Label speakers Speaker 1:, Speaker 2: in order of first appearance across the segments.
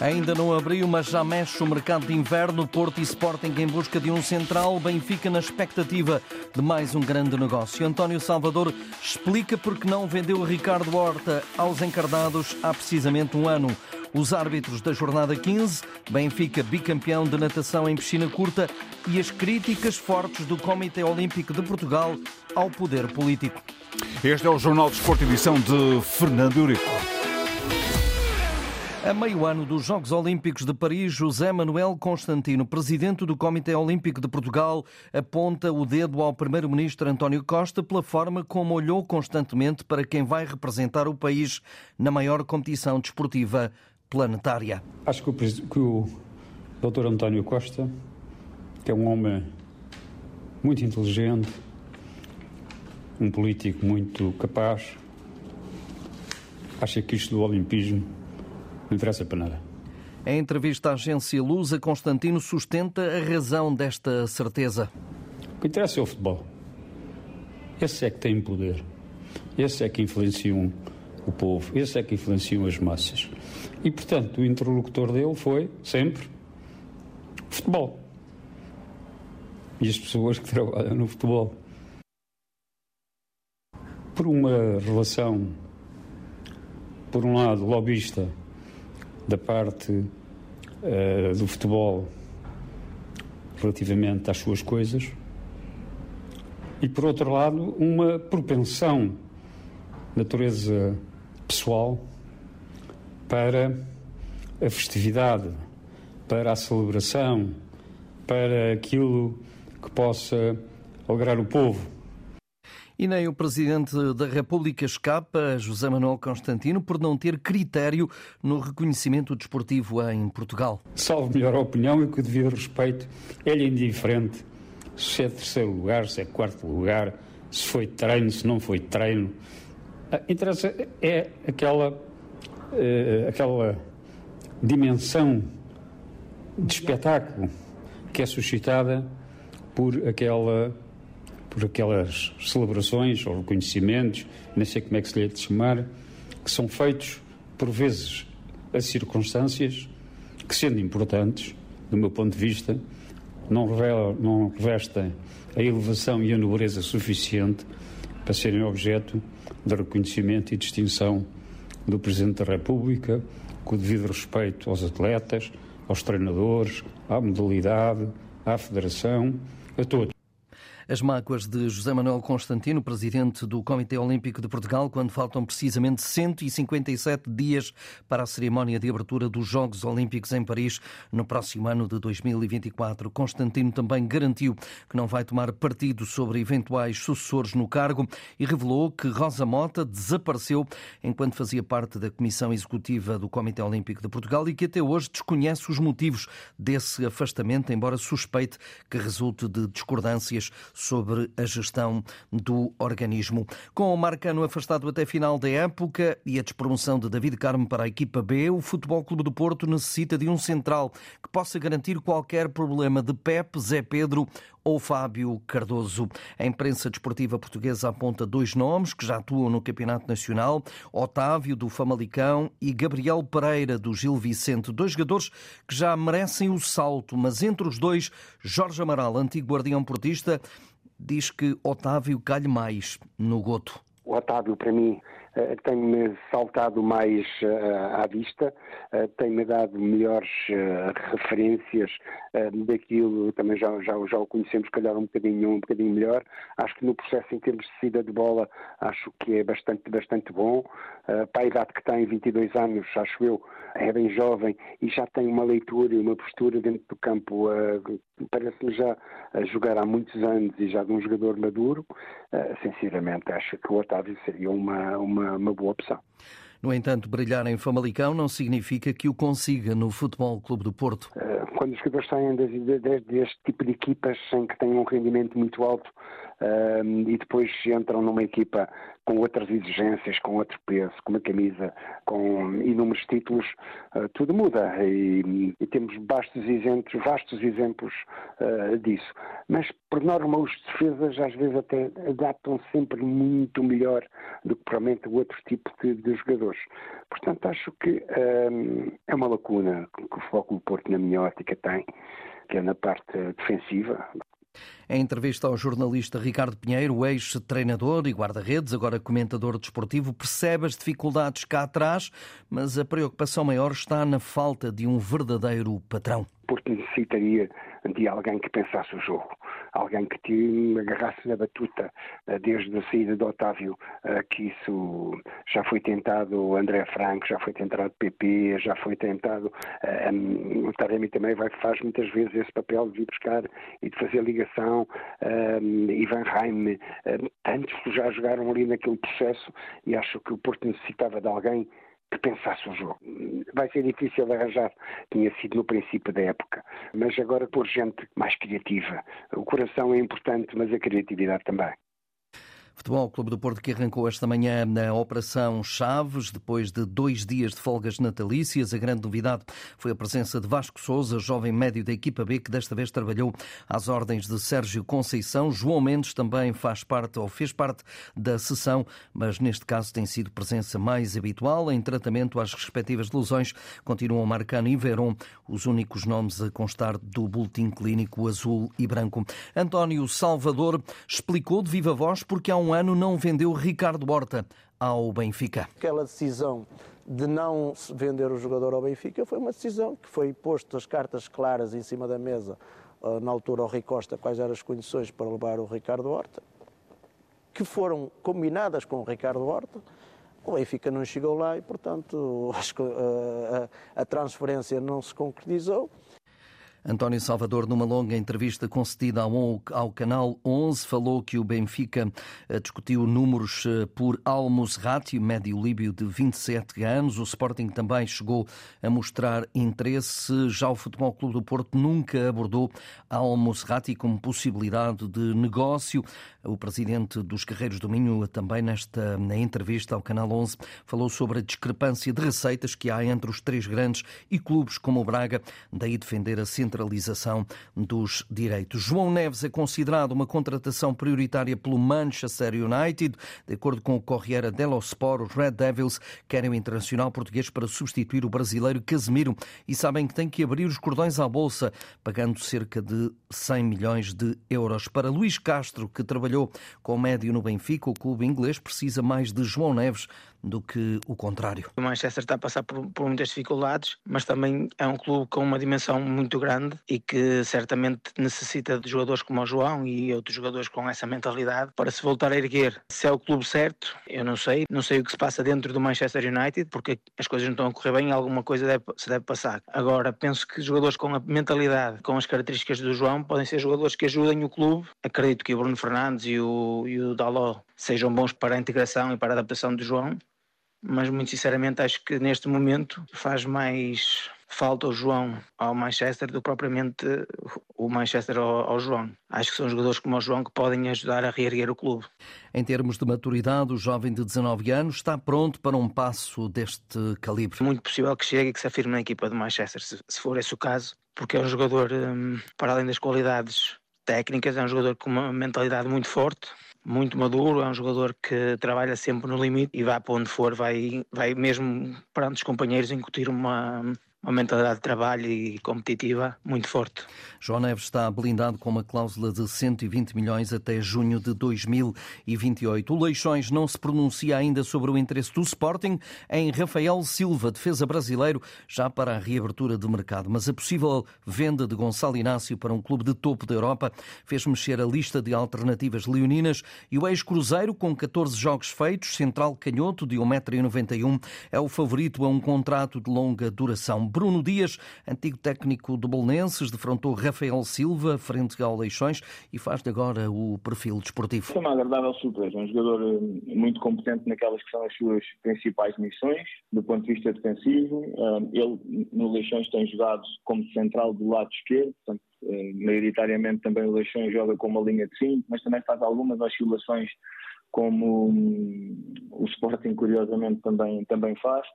Speaker 1: Ainda não abriu, mas já mexe o mercado de inverno. Porto e Sporting em busca de um central. Benfica na expectativa de mais um grande negócio. António Salvador explica porque não vendeu Ricardo Horta aos encardados há precisamente um ano. Os árbitros da jornada 15, Benfica bicampeão de natação em piscina curta e as críticas fortes do Comitê Olímpico de Portugal ao poder político.
Speaker 2: Este é o Jornal de Esporte, edição de Fernando Eurico.
Speaker 1: A meio ano dos Jogos Olímpicos de Paris, José Manuel Constantino, presidente do Comitê Olímpico de Portugal, aponta o dedo ao primeiro-ministro António Costa pela forma como olhou constantemente para quem vai representar o país na maior competição desportiva planetária.
Speaker 3: Acho que o, que o Dr. António Costa, que é um homem muito inteligente, um político muito capaz, acha que isto do olimpismo não interessa para nada.
Speaker 1: Em entrevista à agência Lusa, Constantino sustenta a razão desta certeza.
Speaker 3: O que interessa é o futebol. Esse é que tem poder. Esse é que influenciam o povo. Esse é que influenciam as massas. E, portanto, o interlocutor dele foi, sempre, futebol. E as pessoas que trabalham no futebol. Por uma relação, por um lado, lobista da parte uh, do futebol relativamente às suas coisas e, por outro lado, uma propensão, natureza pessoal, para a festividade, para a celebração, para aquilo que possa alegrar o povo.
Speaker 1: E nem o Presidente da República escapa, José Manuel Constantino, por não ter critério no reconhecimento desportivo em Portugal.
Speaker 3: Salvo melhor opinião e que o devido respeito é-lhe indiferente se é terceiro lugar, se é quarto lugar, se foi treino, se não foi treino. Ah, interessa é aquela, eh, aquela dimensão de espetáculo que é suscitada por aquela por aquelas celebrações ou reconhecimentos, nem sei como é que se lhe é de chamar, que são feitos, por vezes, a circunstâncias que, sendo importantes, do meu ponto de vista, não, revelam, não revestem a elevação e a nobreza suficiente para serem objeto de reconhecimento e distinção do Presidente da República, com o devido respeito aos atletas, aos treinadores, à modalidade, à Federação, a todos.
Speaker 1: As mágoas de José Manuel Constantino, presidente do Comitê Olímpico de Portugal, quando faltam precisamente 157 dias para a cerimónia de abertura dos Jogos Olímpicos em Paris no próximo ano de 2024. Constantino também garantiu que não vai tomar partido sobre eventuais sucessores no cargo e revelou que Rosa Mota desapareceu enquanto fazia parte da Comissão Executiva do Comitê Olímpico de Portugal e que até hoje desconhece os motivos desse afastamento, embora suspeite que resulte de discordâncias sobre a gestão do organismo. Com o Marcano afastado até final da época e a despromoção de David Carmo para a equipa B, o Futebol Clube do Porto necessita de um central que possa garantir qualquer problema de Pep, Zé Pedro ou Fábio Cardoso. A imprensa desportiva portuguesa aponta dois nomes que já atuam no Campeonato Nacional: Otávio, do Famalicão, e Gabriel Pereira, do Gil Vicente. Dois jogadores que já merecem o salto, mas entre os dois, Jorge Amaral, antigo guardião portista, diz que Otávio calhe mais no goto.
Speaker 4: O Otávio, para mim, tem-me saltado mais uh, à vista, uh, tem-me dado melhores referências daquilo, também já, já, já o conhecemos, calhar um bocadinho, um bocadinho melhor. Acho que no processo, em termos de saída de bola, acho que é bastante, bastante bom. para a idade que tem, 22 anos, acho eu, é bem jovem e já tem uma leitura e uma postura dentro do campo, parece-me já jogar há muitos anos e já de um jogador maduro. sinceramente, acho que o Otávio seria uma, uma uma, uma boa opção.
Speaker 1: No entanto, brilhar em Famalicão não significa que o consiga no Futebol Clube do Porto.
Speaker 4: Uh, quando os jogadores saem deste tipo de equipas em que têm um rendimento muito alto e depois entram numa equipa com outras exigências, com outro peso, com uma camisa, com inúmeros títulos, uh, tudo muda e, e, temos vastos exemplos, vastos exemplos uh, disso. Mas, por norma, os defesas às vezes até adaptam sempre muito melhor do que provavelmente o outro tipo de, de jogadores. Portanto, acho que um, é uma lacuna que o Foco Porto, na minha ótica, tem que é na parte defensiva,
Speaker 1: em entrevista ao jornalista Ricardo Pinheiro, ex-treinador e guarda-redes, agora comentador desportivo, percebe as dificuldades cá atrás, mas a preocupação maior está na falta de um verdadeiro patrão.
Speaker 4: Porque necessitaria de alguém que pensasse o jogo, alguém que te agarrasse na batuta eh, desde a saída de Otávio, eh, que isso já foi tentado André Franco, já foi tentado PP, já foi tentado um, o Taremi também vai, faz muitas vezes esse papel de vir buscar e de fazer ligação um, Ivan Reim, um, tantos já jogaram ali naquele processo e acho que o Porto necessitava de alguém que pensasse o jogo. Vai ser difícil arranjar, tinha sido no princípio da época, mas agora por gente mais criativa. O coração é importante, mas a criatividade também.
Speaker 1: Futebol Clube do Porto que arrancou esta manhã na Operação Chaves, depois de dois dias de folgas natalícias. A grande novidade foi a presença de Vasco Souza, jovem médio da equipa B, que desta vez trabalhou às ordens de Sérgio Conceição. João Mendes também faz parte ou fez parte da sessão, mas neste caso tem sido presença mais habitual. Em tratamento às respectivas lesões, continuam Marcano e Veron, os únicos nomes a constar do boletim clínico azul e branco. António Salvador explicou de viva voz porque há um um ano não vendeu Ricardo Horta ao Benfica.
Speaker 5: Aquela decisão de não vender o jogador ao Benfica foi uma decisão que foi posto as cartas claras em cima da mesa ah, na altura ao Rui Costa quais eram as condições para levar o Ricardo Horta, que foram combinadas com o Ricardo Horta. O Benfica não chegou lá e, portanto, a, a, a transferência não se concretizou.
Speaker 1: António Salvador, numa longa entrevista concedida ao, ao Canal 11, falou que o Benfica eh, discutiu números eh, por Al-Musrati, médio líbio de 27 anos. O Sporting também chegou a mostrar interesse. Já o Futebol Clube do Porto nunca abordou Al-Musrati como possibilidade de negócio. O presidente dos Guerreiros do Minho, também nesta entrevista ao Canal 11, falou sobre a discrepância de receitas que há entre os três grandes e clubes como o Braga, daí defender a centralização dos direitos. João Neves é considerado uma contratação prioritária pelo Manchester United. De acordo com o Corriere dello Sport, os Red Devils querem o internacional português para substituir o brasileiro Casemiro e sabem que tem que abrir os cordões à bolsa, pagando cerca de 100 milhões de euros. Para Luís Castro, que trabalhou com médio no Benfica, o clube inglês precisa mais de João Neves do que o contrário.
Speaker 6: O Manchester está a passar por, por, muitas dificuldades, mas também é um clube com uma dimensão muito grande e que certamente necessita de jogadores como o João e outros jogadores com essa mentalidade para se voltar a erguer. Se é o clube certo, eu não sei. Não sei o que se passa dentro do Manchester United, porque as coisas não estão a correr bem, alguma coisa deve, se deve passar. Agora, penso que jogadores com a mentalidade, com as características do João, podem ser jogadores que ajudem o clube. Acredito que o Bruno Fernandes e o, e o Daló sejam bons para a integração e para a adaptação do João mas muito sinceramente acho que neste momento faz mais falta o João ao Manchester do que propriamente o Manchester ao, ao, João. Acho que são jogadores como o João que podem ajudar a reerguer o clube.
Speaker 1: Em termos de maturidade, o jovem de 19 anos está pronto para um passo deste calibre?
Speaker 6: Muito possível que chegue e que se afirme na equipa do Manchester, se, se for esse o caso, porque é um jogador, hum, para além das qualidades técnicas, é um jogador com uma mentalidade muito forte, muito maduro, é um jogador que trabalha sempre no limite e vai para onde for, vai, vai mesmo perante os companheiros incutir uma, uma mentalidade de trabalho e competitiva muito forte.
Speaker 1: João Neves está blindado com uma cláusula de 120 milhões até junho de 2028. O Leixões não se pronuncia ainda sobre o interesse do Sporting em Rafael Silva, defesa brasileiro, já para a reabertura do mercado. Mas a possível venda de Gonçalo Inácio para um clube de topo da Europa fez mexer a lista de alternativas leoninas e o ex-cruzeiro, com 14 jogos feitos, central canhoto de 1,91m, é o favorito a um contrato de longa duração. Bruno Dias, antigo técnico do Bolonenses, defrontou Rafael Silva frente ao Leixões e faz-lhe agora o perfil desportivo.
Speaker 7: Foi uma agradável surpresa. Um jogador eh, muito competente naquelas que são as suas principais missões, do ponto de vista defensivo. Eh, ele, no Leixões, tem jogado como central do lado esquerdo, portanto, eh, maioritariamente também o Leixões joga com uma linha de 5, mas também faz algumas oscilações como hum, o Sporting curiosamente também, também faz.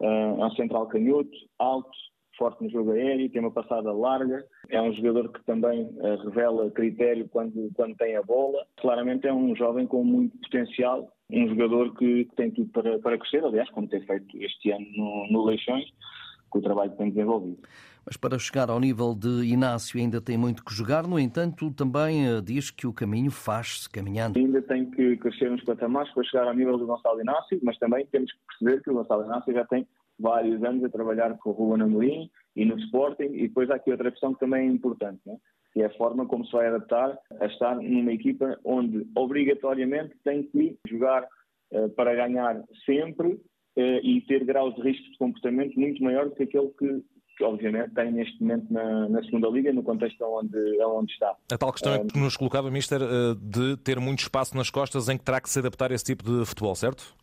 Speaker 7: Uh, é um central canhoto, alto, forte no jogo aéreo, tem uma passada larga, é um jogador que também uh, revela critério quando, quando tem a bola. Claramente é um jovem com muito potencial, um jogador que tem tudo para, para crescer, aliás, como tem feito este ano no, no Leixões, com o trabalho que tem desenvolvido.
Speaker 1: Mas para chegar ao nível de Inácio ainda tem muito que jogar, no entanto, também eh, diz que o caminho faz-se caminhando.
Speaker 7: Ainda tem que crescer nos patamares para chegar ao nível do Gonçalo Inácio, mas também temos que perceber que o Gonçalo Inácio já tem vários anos a trabalhar com o Ruben Amorim e no Sporting, e depois há aqui outra questão que também é importante, né? que é a forma como se vai adaptar a estar numa equipa onde obrigatoriamente tem que jogar uh, para ganhar sempre uh, e ter graus de risco de comportamento muito maior do que aquele que que obviamente tem neste momento na, na, segunda liga, no contexto onde, onde está.
Speaker 8: A tal questão é que nos colocava, Mister, eh, de ter muito espaço nas costas em que terá que se adaptar a esse tipo de futebol, certo?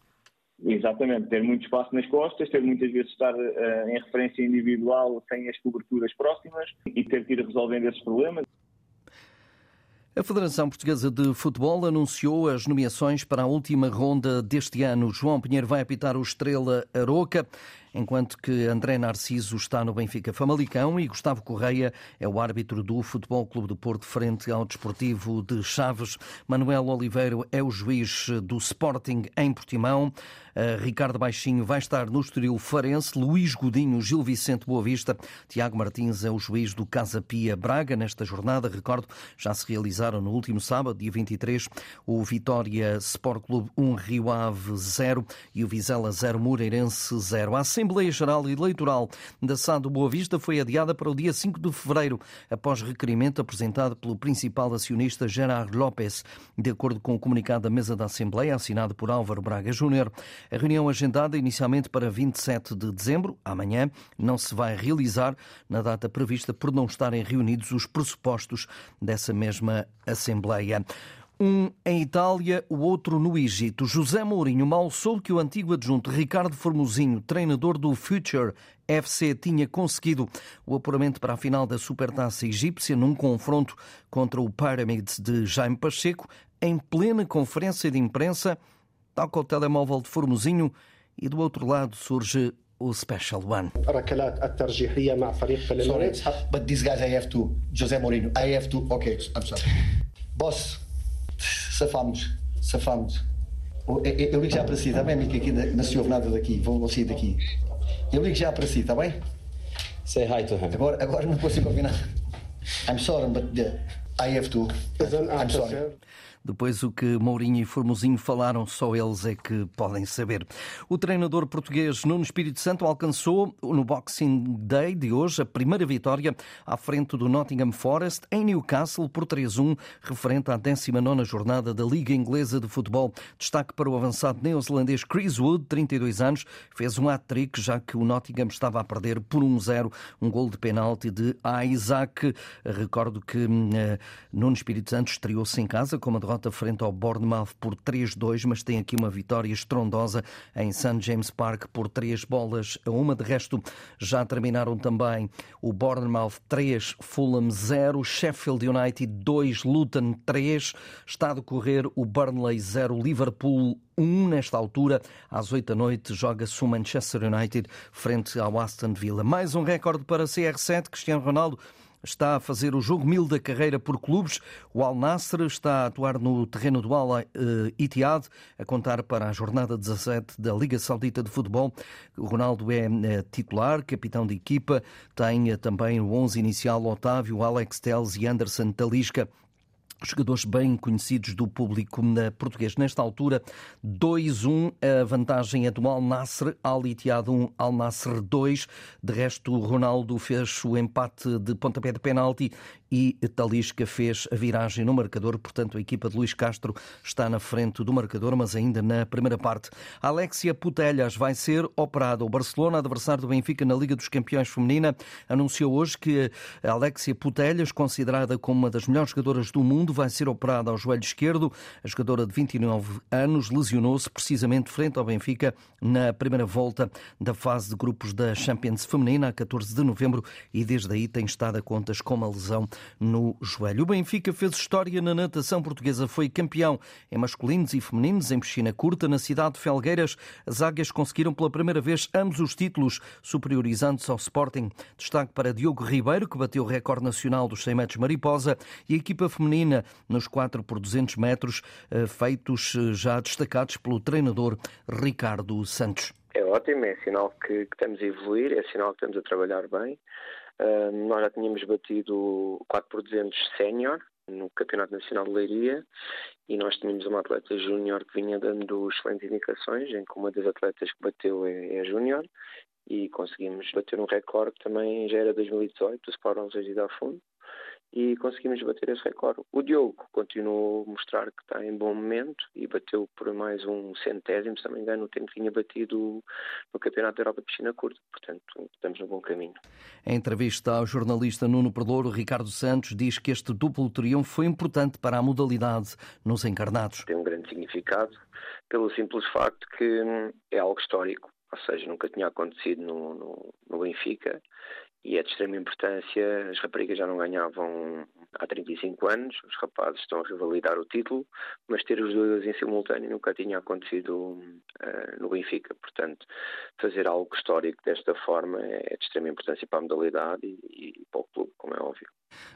Speaker 7: Exatamente, ter muito espaço nas costas, ter muitas vezes estar uh, em referência individual sem as coberturas próximas e ter que ir resolvendo esses problemas.
Speaker 1: A Federação Portuguesa de Futebol anunciou as nomeações para a última ronda deste ano. João Pinheiro vai apitar o Estrela Aroca enquanto que André Narciso está no Benfica Famalicão e Gustavo Correia é o árbitro do Futebol Clube do Porto frente ao Desportivo de Chaves. Manuel Oliveira é o juiz do Sporting em Portimão. Uh, Ricardo Baixinho vai estar no Estoril Farense, Luís Godinho, Gil Vicente Boavista, Tiago Martins é o juiz do Casa Pia Braga. Nesta jornada, recordo, já se realizaram no último sábado, dia 23, o Vitória Sport Clube 1 Rio Ave 0 e o Vizela 0 Moreirense 0. A Assembleia Geral Eleitoral da SAD do Boa Vista foi adiada para o dia 5 de fevereiro, após requerimento apresentado pelo principal acionista Gerard López. De acordo com o comunicado da mesa da Assembleia, assinado por Álvaro Braga Júnior, a reunião agendada inicialmente para 27 de dezembro, amanhã, não se vai realizar na data prevista por não estarem reunidos os pressupostos dessa mesma Assembleia. Um em Itália, o outro no Egito. José Mourinho mal soube que o antigo adjunto Ricardo Formosinho, treinador do Future FC, tinha conseguido o apuramento para a final da Supertaça Egípcia num confronto contra o Pyramids de Jaime Pacheco, em plena conferência de imprensa, tal com o telemóvel de Formosinho, e do outro lado surge o Special One.
Speaker 9: Sorry, but these guys I have to. José Mourinho, I have to. Okay, I'm sorry. Boss, safámos, safámos. Eu ligo já para si, está bem, amigo? Aqui não se ouve nada daqui, vou, vou sair daqui. Eu ligo já para si, está bem?
Speaker 10: Say hi to him.
Speaker 9: Agora, agora não consigo ouvir nada. I'm sorry, but I have to. I'm sorry.
Speaker 1: Depois, o que Mourinho e Formosinho falaram, só eles é que podem saber. O treinador português Nuno Espírito Santo alcançou no Boxing Day de hoje a primeira vitória à frente do Nottingham Forest em Newcastle por 3-1, referente à 19 jornada da Liga Inglesa de Futebol. Destaque para o avançado neozelandês Chris Wood, 32 anos, fez um hat-trick já que o Nottingham estava a perder por 1-0, um gol de penalti de Isaac. Recordo que uh, Nuno Espírito Santo estreou-se em casa com uma derrota frente ao Bournemouth por 3-2, mas tem aqui uma vitória estrondosa em St. James Park por 3 bolas a uma. De resto, já terminaram também o Bournemouth 3, Fulham 0, Sheffield United 2, Luton 3. Está a decorrer o Burnley 0, Liverpool 1 nesta altura. Às 8 da noite joga-se o Manchester United frente ao Aston Villa. Mais um recorde para CR7, Cristiano Ronaldo está a fazer o jogo mil da carreira por clubes. O Al Nasser está a atuar no terreno do Al Ittihad, a contar para a jornada 17 da Liga Saudita de Futebol. O Ronaldo é, é titular, capitão de equipa, tem também o 11 inicial Otávio, Alex Teles e Anderson Talisca. Jogadores bem conhecidos do público português. Nesta altura, 2-1, a vantagem é do Al Nasser, Al Ittihad 1, Al Nasser 2. De resto, Ronaldo fez o empate de pontapé de penalti e Talisca fez a viragem no marcador. Portanto, a equipa de Luís Castro está na frente do marcador, mas ainda na primeira parte. Alexia Putelhas vai ser operada. O Barcelona, adversário do Benfica na Liga dos Campeões Feminina, anunciou hoje que Alexia Putelhas, considerada como uma das melhores jogadoras do mundo, vai ser operada ao joelho esquerdo. A jogadora de 29 anos lesionou-se precisamente frente ao Benfica na primeira volta da fase de grupos da Champions Feminina, a 14 de novembro, e desde aí tem estado a contas com uma lesão no joelho. O Benfica fez história na natação portuguesa, foi campeão em masculinos e femininos em piscina curta na cidade de Felgueiras. As águias conseguiram pela primeira vez ambos os títulos, superiorizando-se ao Sporting. Destaque para Diogo Ribeiro, que bateu o recorde nacional dos 100 metros mariposa, e a equipa feminina nos 4 por 200 metros, eh, feitos eh, já destacados pelo treinador Ricardo Santos.
Speaker 11: É ótimo, é sinal que, que estamos a evoluir, é sinal que estamos a trabalhar bem. Uh, nós já tínhamos batido 4 por 200 sénior no Campeonato Nacional de Leiria e nós tínhamos uma atleta júnior que vinha dando excelentes indicações, em que uma das atletas que bateu é, é júnior e conseguimos bater um recorde que também já era 2018 do Sport 11 da Fundo e conseguimos bater esse recorde. O Diogo continuou a mostrar que está em bom momento e bateu por mais um centésimo, se não me engano, o tempo que tinha batido no Campeonato da Europa de Piscina Curta. Portanto, estamos no bom caminho.
Speaker 1: Em entrevista ao jornalista Nuno Perlouro, Ricardo Santos diz que este duplo triunfo foi importante para a modalidade nos encarnados.
Speaker 11: Tem um grande significado pelo simples facto que é algo histórico, ou seja, nunca tinha acontecido no, no, no Benfica e é de extrema importância. As raparigas já não ganhavam há 35 anos, os rapazes estão a revalidar o título, mas ter os dois em simultâneo nunca tinha acontecido uh, no Benfica. Portanto, fazer algo histórico desta forma é de extrema importância para a modalidade e, e para o clube, como é óbvio.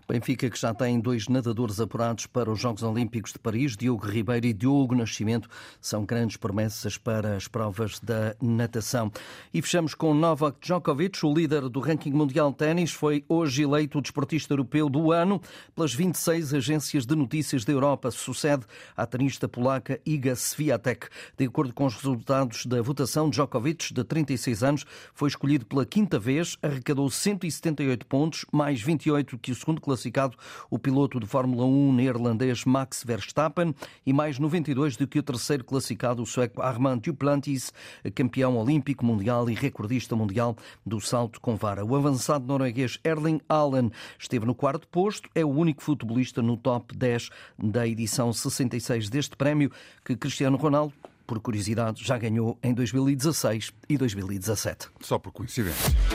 Speaker 1: Benfica que já tem dois nadadores apurados para os Jogos Olímpicos de Paris, Diogo Ribeiro e Diogo Nascimento, são grandes promessas para as provas da natação. E fechamos com Novak Djokovic, o líder do ranking mundial de ténis, foi hoje eleito o desportista europeu do ano pelas 26 agências de notícias da Europa. Sucede à tenista polaca Iga Swiatek. De acordo com os resultados da votação, Djokovic, de 36 anos, foi escolhido pela quinta vez, arrecadou 178 pontos, mais 28 que o segundo classificado, o piloto de Fórmula 1 neerlandês Max Verstappen, e mais 92 do que o terceiro classificado, o sueco Armand Duplantis, campeão olímpico mundial e recordista mundial do salto com vara. O avançado norueguês Erling Allen esteve no quarto posto, é o único futebolista no top 10 da edição 66 deste prémio que Cristiano Ronaldo por curiosidade, já ganhou em 2016 e 2017.
Speaker 2: Só por coincidência.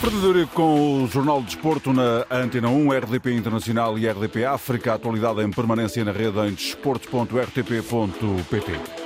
Speaker 2: Verdadeiro com o Jornal de Desporto na Antena 1, RDP Internacional e RDP África. Atualidade em permanência na rede em desporto.rtp.pt.